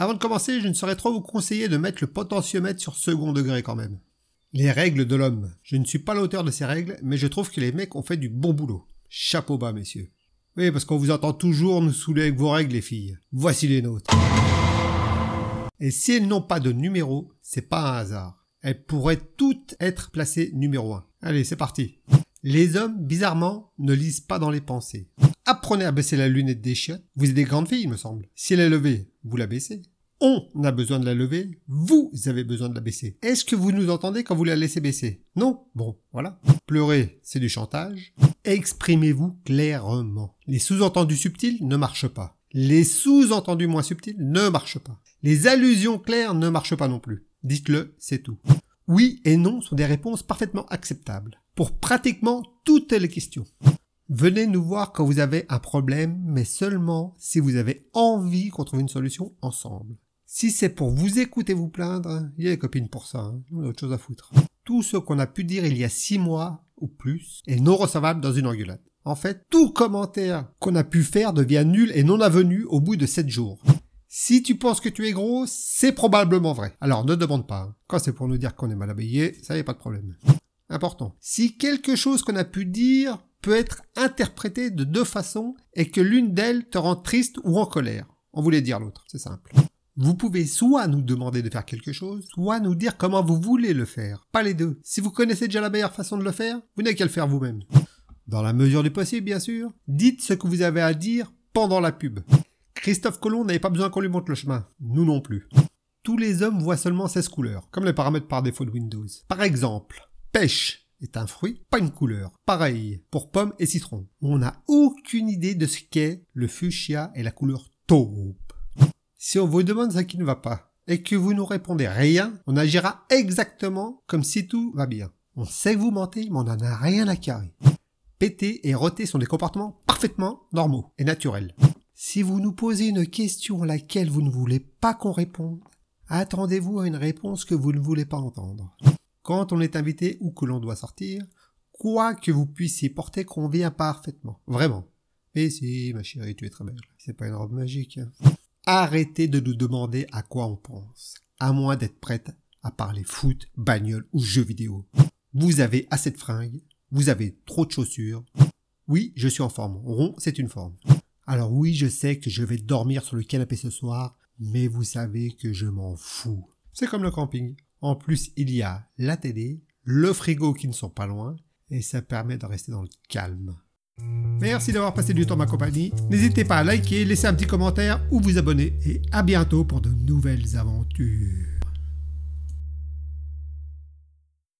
Avant de commencer, je ne saurais trop vous conseiller de mettre le potentiomètre sur second degré quand même. Les règles de l'homme. Je ne suis pas l'auteur de ces règles, mais je trouve que les mecs ont fait du bon boulot. Chapeau bas, messieurs. Oui, parce qu'on vous entend toujours nous saouler avec vos règles, les filles. Voici les nôtres. Et si elles n'ont pas de numéro, c'est pas un hasard. Elles pourraient toutes être placées numéro 1. Allez, c'est parti. Les hommes, bizarrement, ne lisent pas dans les pensées. Apprenez à baisser la lunette des chiottes. Vous êtes des grandes filles, il me semble. Si elle est levée, vous la baissez. On a besoin de la lever, vous avez besoin de la baisser. Est-ce que vous nous entendez quand vous la laissez baisser? Non? Bon, voilà. Pleurer, c'est du chantage. Exprimez-vous clairement. Les sous-entendus subtils ne marchent pas. Les sous-entendus moins subtils ne marchent pas. Les allusions claires ne marchent pas non plus. Dites-le, c'est tout. Oui et non sont des réponses parfaitement acceptables pour pratiquement toutes les questions. Venez nous voir quand vous avez un problème, mais seulement si vous avez envie qu'on trouve une solution ensemble. Si c'est pour vous écouter vous plaindre, il y a des copines pour ça, hein. on a autre chose à foutre. Tout ce qu'on a pu dire il y a six mois ou plus est non recevable dans une engueulade. En fait, tout commentaire qu'on a pu faire devient nul et non avenu au bout de sept jours. Si tu penses que tu es gros, c'est probablement vrai. Alors ne demande pas. Quand c'est pour nous dire qu'on est mal habillé, ça y a pas de problème. Important. Si quelque chose qu'on a pu dire peut être interprété de deux façons et que l'une d'elles te rend triste ou en colère. On voulait dire l'autre, c'est simple. Vous pouvez soit nous demander de faire quelque chose, soit nous dire comment vous voulez le faire. Pas les deux. Si vous connaissez déjà la meilleure façon de le faire, vous n'avez qu'à le faire vous-même. Dans la mesure du possible, bien sûr, dites ce que vous avez à dire pendant la pub. Christophe Colomb n'avait pas besoin qu'on lui montre le chemin. Nous non plus. Tous les hommes voient seulement 16 couleurs, comme les paramètres par défaut de Windows. Par exemple, pêche est un fruit, pas une couleur. Pareil pour pomme et citron. On n'a aucune idée de ce qu'est le fuchsia et la couleur taupe. Si on vous demande ce qui ne va pas et que vous nous répondez rien, on agira exactement comme si tout va bien. On sait que vous mentez, mais on n'en a rien à carrer. Péter et roter sont des comportements parfaitement normaux et naturels. Si vous nous posez une question à laquelle vous ne voulez pas qu'on réponde, attendez-vous à une réponse que vous ne voulez pas entendre. Quand on est invité ou que l'on doit sortir, quoi que vous puissiez porter convient parfaitement. Vraiment. Mais si, ma chérie, tu es très belle. C'est pas une robe magique. Hein. Arrêtez de nous demander à quoi on pense, à moins d'être prête à parler foot, bagnole ou jeux vidéo. Vous avez assez de fringues, vous avez trop de chaussures. Oui, je suis en forme. Rond, c'est une forme. Alors oui, je sais que je vais dormir sur le canapé ce soir, mais vous savez que je m'en fous. C'est comme le camping. En plus, il y a la télé, le frigo qui ne sont pas loin, et ça permet de rester dans le calme. Merci d'avoir passé du temps ma compagnie. N'hésitez pas à liker, laisser un petit commentaire ou vous abonner. Et à bientôt pour de nouvelles aventures.